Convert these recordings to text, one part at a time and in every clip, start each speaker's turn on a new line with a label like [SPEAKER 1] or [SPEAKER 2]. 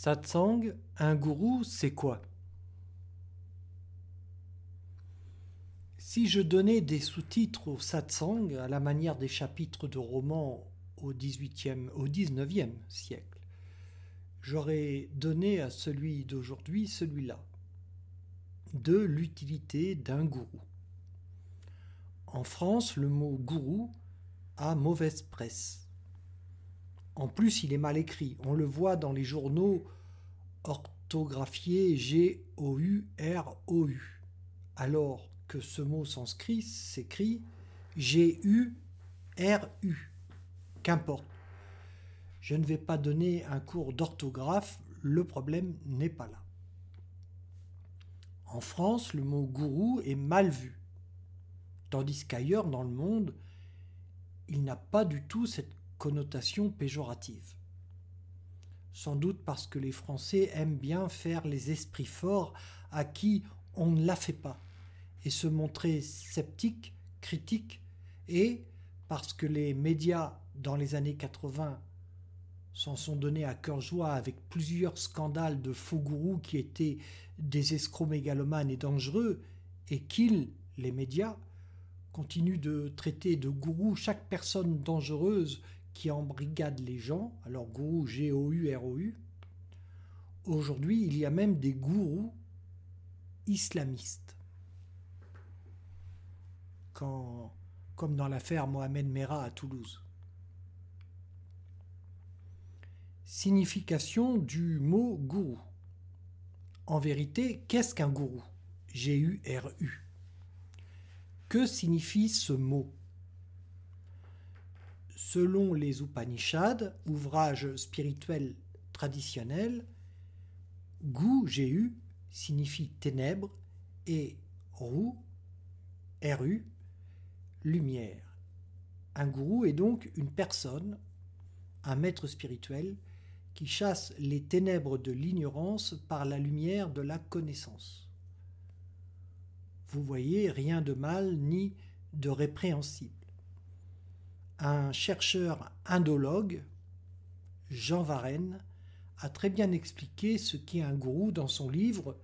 [SPEAKER 1] Satsang, un gourou, c'est quoi? Si je donnais des sous-titres au satsang à la manière des chapitres de romans au XVIIIe, au XIXe siècle, j'aurais donné à celui d'aujourd'hui celui-là, de l'utilité d'un gourou. En France, le mot gourou a mauvaise presse. En plus, il est mal écrit. On le voit dans les journaux orthographiés G-O-U-R-O-U. Alors que ce mot sanskrit s'écrit G-U-R-U. Qu'importe. Je ne vais pas donner un cours d'orthographe, le problème n'est pas là. En France, le mot gourou est mal vu, tandis qu'ailleurs dans le monde, il n'a pas du tout cette connotation péjorative. Sans doute parce que les Français aiment bien faire les esprits forts à qui on ne la fait pas, et se montrer sceptiques, critiques, et parce que les médias dans les années 80 s'en sont donnés à cœur joie avec plusieurs scandales de faux gourous qui étaient des escrocs mégalomanes et dangereux, et qu'ils, les médias, continuent de traiter de gourous chaque personne dangereuse qui embrigade les gens, alors gourou G-O-U-R-O-U. Aujourd'hui, il y a même des gourous islamistes. Comme dans l'affaire Mohamed Merah à Toulouse. Signification du mot gourou. En vérité, qu'est-ce qu'un gourou? G-U-R-U. Que signifie ce mot? Selon les Upanishads, ouvrages spirituels traditionnels, Gu, Gu, signifie ténèbres et Ru, Ru, lumière. Un gourou est donc une personne, un maître spirituel, qui chasse les ténèbres de l'ignorance par la lumière de la connaissance. Vous voyez, rien de mal ni de répréhensible. Un chercheur indologue, Jean Varenne, a très bien expliqué ce qu'est un gourou dans son livre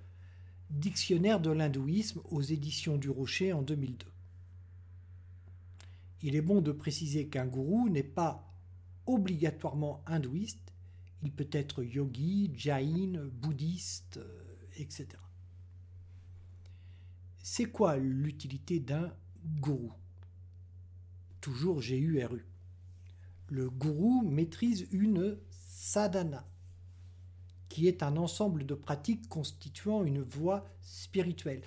[SPEAKER 1] Dictionnaire de l'hindouisme aux éditions du Rocher en 2002. Il est bon de préciser qu'un gourou n'est pas obligatoirement hindouiste, il peut être yogi, jain, bouddhiste, euh, etc. C'est quoi l'utilité d'un gourou? Toujours G-U-R-U. Le gourou maîtrise une sadhana, qui est un ensemble de pratiques constituant une voie spirituelle,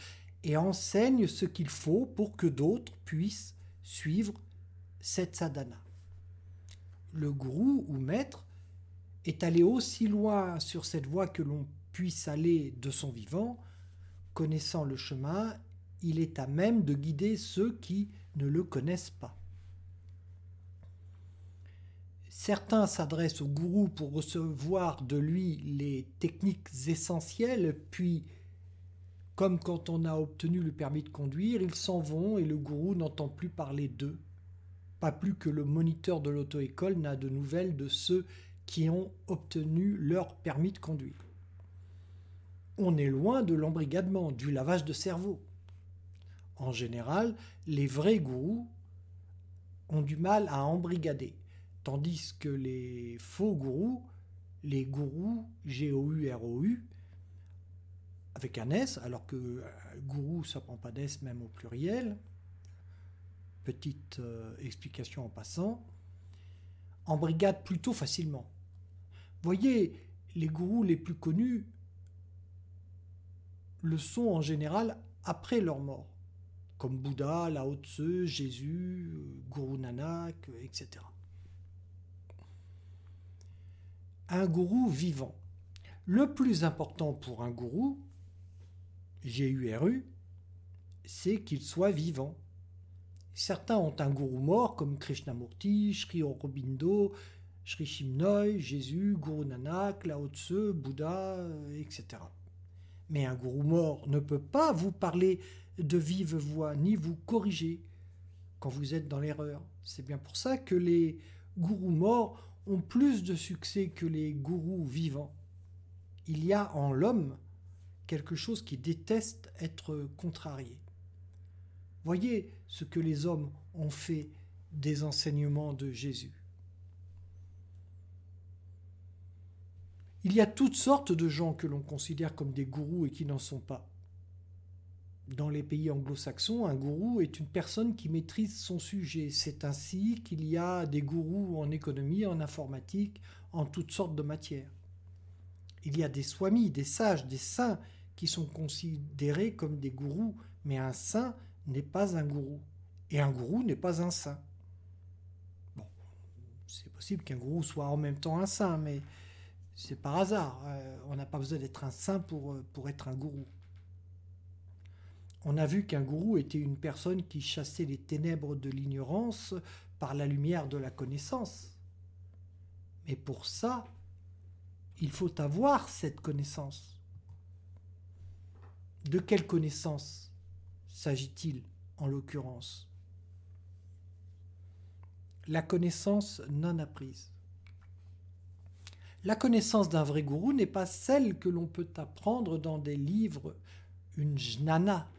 [SPEAKER 1] et enseigne ce qu'il faut pour que d'autres puissent suivre cette sadhana. Le gourou ou maître est allé aussi loin sur cette voie que l'on puisse aller de son vivant, connaissant le chemin, il est à même de guider ceux qui ne le connaissent pas. Certains s'adressent au gourou pour recevoir de lui les techniques essentielles, puis, comme quand on a obtenu le permis de conduire, ils s'en vont et le gourou n'entend plus parler d'eux, pas plus que le moniteur de l'auto-école n'a de nouvelles de ceux qui ont obtenu leur permis de conduire. On est loin de l'embrigadement, du lavage de cerveau. En général, les vrais gourous ont du mal à embrigader, tandis que les faux gourous, les gourous G-O-U-R-O-U, avec un S, alors que euh, gourou, ça prend pas d'S même au pluriel, petite euh, explication en passant, embrigadent plutôt facilement. Voyez, les gourous les plus connus le sont en général après leur mort, comme Bouddha, Lao Tse, Jésus, Guru Nanak, etc. Un gourou vivant. Le plus important pour un gourou, G-U-R-U, c'est qu'il soit vivant. Certains ont un gourou mort comme Krishnamurti, Sri Aurobindo, Sri Shimnoy, Jésus, Guru Nanak, Lao Tse, Bouddha, etc. Mais un gourou mort ne peut pas vous parler de vive voix ni vous corriger quand vous êtes dans l'erreur. C'est bien pour ça que les gourous morts ont plus de succès que les gourous vivants. il y a en l'homme quelque chose qui déteste être contrarié. Voyez ce que les hommes ont fait des enseignements de Jésus. Il y a toutes sortes de gens que l'on considère comme des gourous et qui n'en sont pas. Dans les pays anglo-saxons, un gourou est une personne qui maîtrise son sujet. C'est ainsi qu'il y a des gourous en économie, en informatique, en toutes sortes de matières. Il y a des swamis, des sages, des saints qui sont considérés comme des gourous, mais un saint n'est pas un gourou, et un gourou n'est pas un saint. Bon, c'est possible qu'un gourou soit en même temps un saint, mais c'est par hasard. Euh, on n'a pas besoin d'être un saint pour, euh, pour être un gourou. On a vu qu'un gourou était une personne qui chassait les ténèbres de l'ignorance par la lumière de la connaissance. Mais pour ça, il faut avoir cette connaissance. De quelle connaissance s'agit-il en l'occurrence? La connaissance non apprise. La connaissance d'un vrai gourou n'est pas celle que l'on peut apprendre dans des livres, une jnana,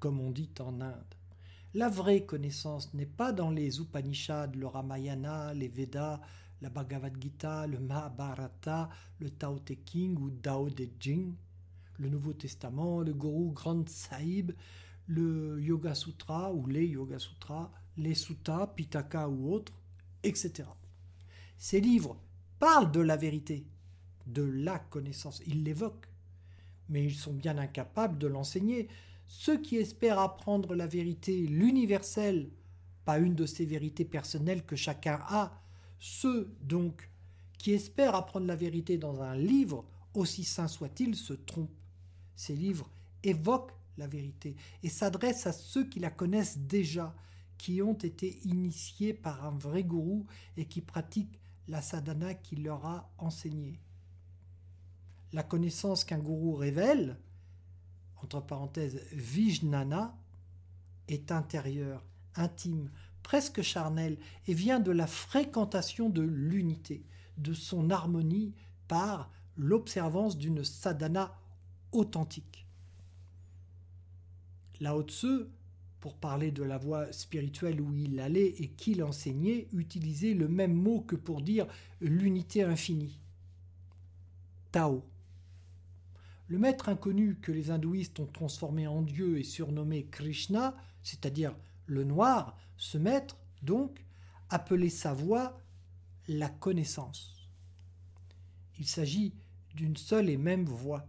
[SPEAKER 1] comme on dit en Inde. La vraie connaissance n'est pas dans les Upanishads, le Ramayana, les Védas, la Bhagavad Gita, le Mahabharata, le Tao Te King ou Dao De Jing, le Nouveau Testament, le Guru Granth Sahib, le Yoga Sutra ou les Yoga Sutras, les Suttas, Pitaka ou autres, etc. Ces livres parlent de la vérité, de la connaissance, ils l'évoquent, mais ils sont bien incapables de l'enseigner. Ceux qui espèrent apprendre la vérité, l'universel, pas une de ces vérités personnelles que chacun a, ceux, donc, qui espèrent apprendre la vérité dans un livre, aussi saint soit-il, se trompent. Ces livres évoquent la vérité et s'adressent à ceux qui la connaissent déjà, qui ont été initiés par un vrai gourou et qui pratiquent la sadhana qu'il leur a enseignée. La connaissance qu'un gourou révèle, entre parenthèses Vijnana, est intérieure, intime, presque charnel, et vient de la fréquentation de l'unité, de son harmonie par l'observance d'une sadhana authentique. Lao Tzu, pour parler de la voie spirituelle où il allait et qu'il enseignait, utilisait le même mot que pour dire l'unité infinie. Tao. Le maître inconnu que les hindouistes ont transformé en Dieu et surnommé Krishna, c'est-à-dire le noir, ce maître, donc, appelait sa voix la connaissance. Il s'agit d'une seule et même voix.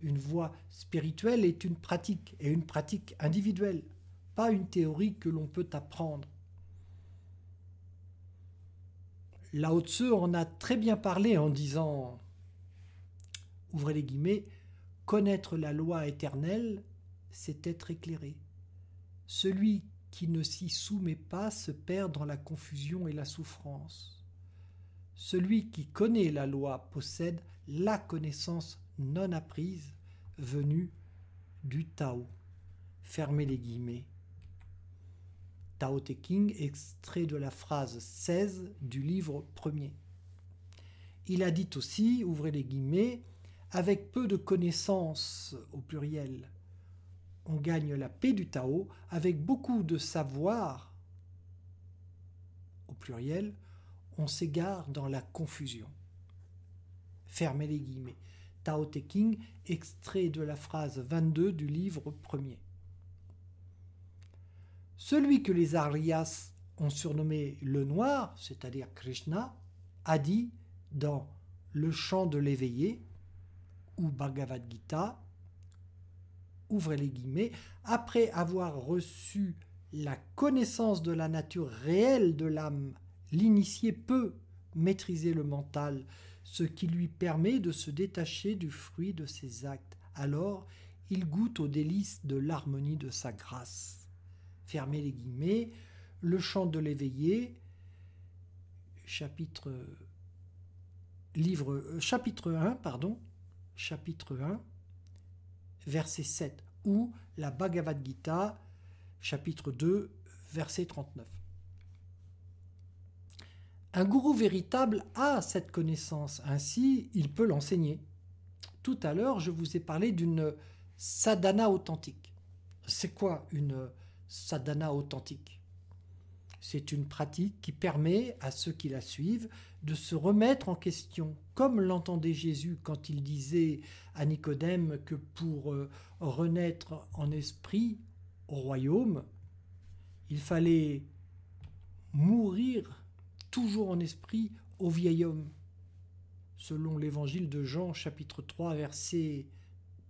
[SPEAKER 1] Une voie spirituelle est une pratique, et une pratique individuelle, pas une théorie que l'on peut apprendre. Lao Tzu en a très bien parlé en disant, ouvrez les guillemets, connaître la loi éternelle, c'est être éclairé. Celui qui ne s'y soumet pas se perd dans la confusion et la souffrance. Celui qui connaît la loi possède la connaissance non apprise venue du Tao. Fermez les guillemets. Tao Te King, extrait de la phrase 16 du livre premier. Il a dit aussi, ouvrez les guillemets, avec peu de connaissances au pluriel, on gagne la paix du Tao avec beaucoup de savoir, au pluriel, on s'égare dans la confusion. Fermez les guillemets. Tao Te King, extrait de la phrase 22 du livre premier. Celui que les Aryas ont surnommé le noir, c'est-à-dire Krishna, a dit dans Le chant de l'éveillé ou Bhagavad Gita ouvrez les guillemets, après avoir reçu la connaissance de la nature réelle de l'âme, l'initié peut maîtriser le mental, ce qui lui permet de se détacher du fruit de ses actes. Alors, il goûte aux délices de l'harmonie de sa grâce. Fermez les guillemets, le chant de l'éveillé, chapitre livre euh, chapitre 1 pardon, chapitre 1 verset 7, ou la Bhagavad Gita, chapitre 2, verset 39. Un gourou véritable a cette connaissance, ainsi il peut l'enseigner. Tout à l'heure, je vous ai parlé d'une sadhana authentique. C'est quoi une sadhana authentique? C'est une pratique qui permet à ceux qui la suivent de se remettre en question, comme l'entendait Jésus quand il disait à Nicodème que pour euh, renaître en esprit au royaume, il fallait mourir toujours en esprit au vieil homme, selon l'évangile de Jean chapitre 3 versets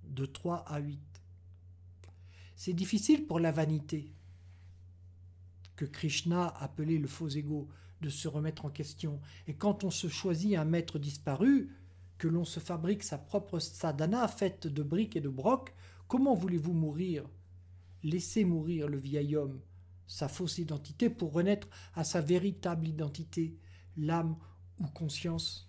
[SPEAKER 1] de 3 à 8. C'est difficile pour la vanité, que Krishna appelait le faux ego, de se remettre en question. Et quand on se choisit un maître disparu, que l'on se fabrique sa propre sadhana faite de briques et de brocs, comment voulez-vous mourir? Laissez mourir le vieil homme, sa fausse identité, pour renaître à sa véritable identité, l'âme ou conscience.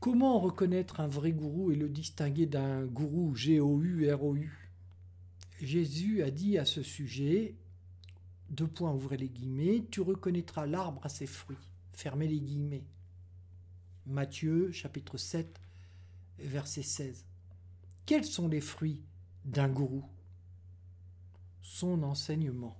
[SPEAKER 1] Comment reconnaître un vrai gourou et le distinguer d'un gourou G-O-U-R-O-U Jésus a dit à ce sujet deux points, ouvrez les guillemets, tu reconnaîtras l'arbre à ses fruits. Fermez les guillemets. Matthieu chapitre 7, verset 16. Quels sont les fruits d'un gourou? Son enseignement.